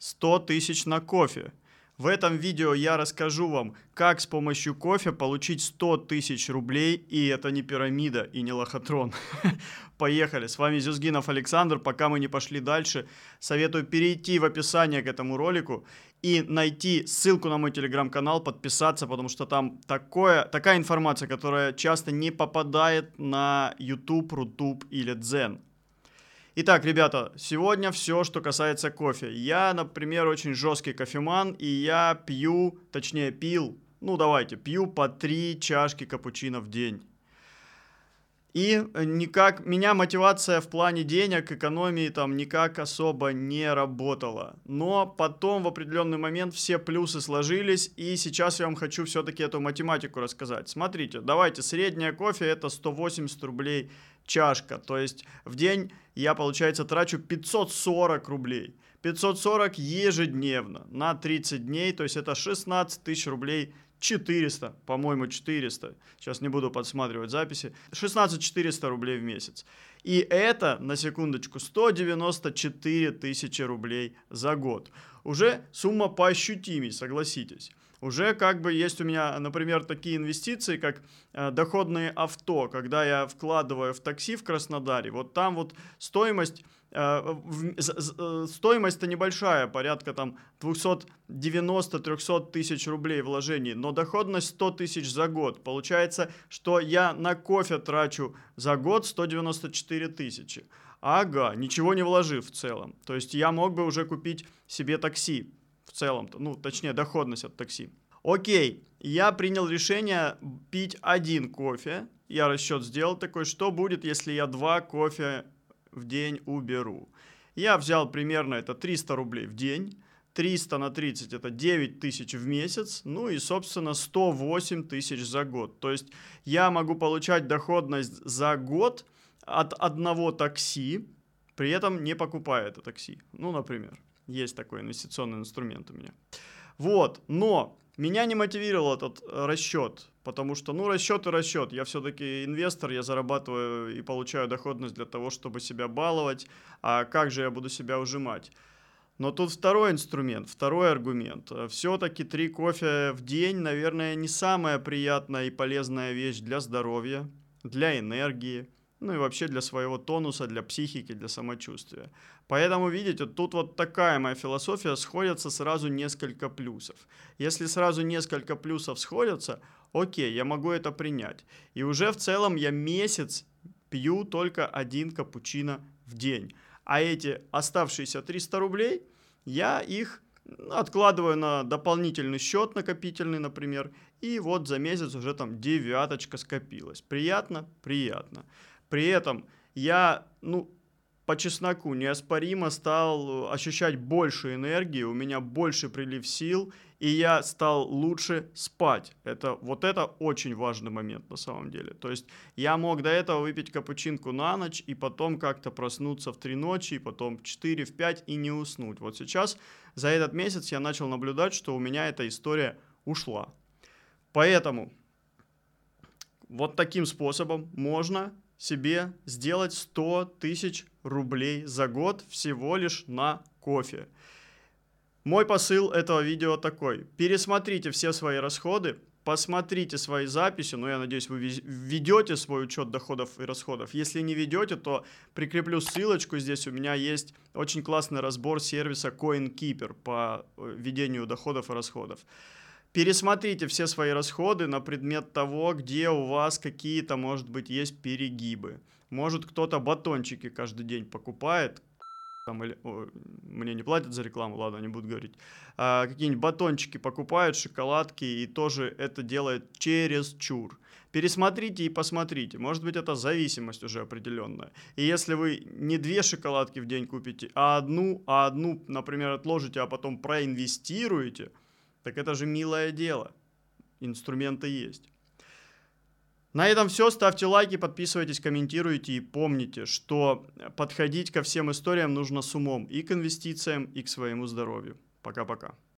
100 тысяч на кофе. В этом видео я расскажу вам, как с помощью кофе получить 100 тысяч рублей, и это не пирамида и не лохотрон. Поехали, с вами Зюзгинов Александр, пока мы не пошли дальше, советую перейти в описание к этому ролику и найти ссылку на мой телеграм-канал, подписаться, потому что там такое, такая информация, которая часто не попадает на YouTube, Рутуб или Дзен. Итак, ребята, сегодня все, что касается кофе. Я, например, очень жесткий кофеман, и я пью, точнее пил, ну давайте, пью по три чашки капучино в день. И никак, меня мотивация в плане денег, экономии там никак особо не работала. Но потом в определенный момент все плюсы сложились, и сейчас я вам хочу все-таки эту математику рассказать. Смотрите, давайте, средняя кофе это 180 рублей чашка. То есть в день я, получается, трачу 540 рублей. 540 ежедневно на 30 дней, то есть это 16 тысяч рублей 400, по-моему, 400. Сейчас не буду подсматривать записи. 16 400 рублей в месяц. И это, на секундочку, 194 тысячи рублей за год. Уже сумма поощутимей, согласитесь уже как бы есть у меня, например, такие инвестиции, как э, доходные авто, когда я вкладываю в такси в Краснодаре, вот там вот стоимость э, э, стоимость-то небольшая, порядка там 290-300 тысяч рублей вложений, но доходность 100 тысяч за год. Получается, что я на кофе трачу за год 194 тысячи. Ага, ничего не вложив в целом. То есть я мог бы уже купить себе такси в целом, ну, точнее, доходность от такси. Окей, я принял решение пить один кофе. Я расчет сделал такой, что будет, если я два кофе в день уберу. Я взял примерно это 300 рублей в день. 300 на 30 это 9 тысяч в месяц, ну и, собственно, 108 тысяч за год. То есть я могу получать доходность за год от одного такси, при этом не покупая это такси. Ну, например. Есть такой инвестиционный инструмент у меня. Вот, но меня не мотивировал этот э, расчет, потому что, ну, расчет и расчет. Я все-таки инвестор, я зарабатываю и получаю доходность для того, чтобы себя баловать. А как же я буду себя ужимать? Но тут второй инструмент, второй аргумент. Все-таки три кофе в день, наверное, не самая приятная и полезная вещь для здоровья, для энергии, ну и вообще для своего тонуса, для психики, для самочувствия. Поэтому, видите, тут вот такая моя философия, сходятся сразу несколько плюсов. Если сразу несколько плюсов сходятся, окей, я могу это принять. И уже в целом я месяц пью только один капучино в день. А эти оставшиеся 300 рублей, я их откладываю на дополнительный счет накопительный, например, и вот за месяц уже там девяточка скопилась. Приятно? Приятно. При этом я, ну, по чесноку неоспоримо стал ощущать больше энергии, у меня больше прилив сил, и я стал лучше спать. Это, вот это очень важный момент на самом деле. То есть я мог до этого выпить капучинку на ночь, и потом как-то проснуться в 3 ночи, и потом в 4, в 5 и не уснуть. Вот сейчас за этот месяц я начал наблюдать, что у меня эта история ушла. Поэтому вот таким способом можно себе сделать 100 тысяч рублей за год всего лишь на кофе. Мой посыл этого видео такой. Пересмотрите все свои расходы, посмотрите свои записи, ну, я надеюсь, вы ведете свой учет доходов и расходов. Если не ведете, то прикреплю ссылочку, здесь у меня есть очень классный разбор сервиса CoinKeeper по э, ведению доходов и расходов. Пересмотрите все свои расходы на предмет того, где у вас какие-то, может быть, есть перегибы. Может, кто-то батончики каждый день покупает, там, или, о, мне не платят за рекламу, ладно, не буду говорить, а, какие-нибудь батончики покупают, шоколадки, и тоже это делает через чур. Пересмотрите и посмотрите, может быть, это зависимость уже определенная. И если вы не две шоколадки в день купите, а одну, а одну, например, отложите, а потом проинвестируете – так это же милое дело. Инструменты есть. На этом все. Ставьте лайки, подписывайтесь, комментируйте и помните, что подходить ко всем историям нужно с умом и к инвестициям, и к своему здоровью. Пока-пока.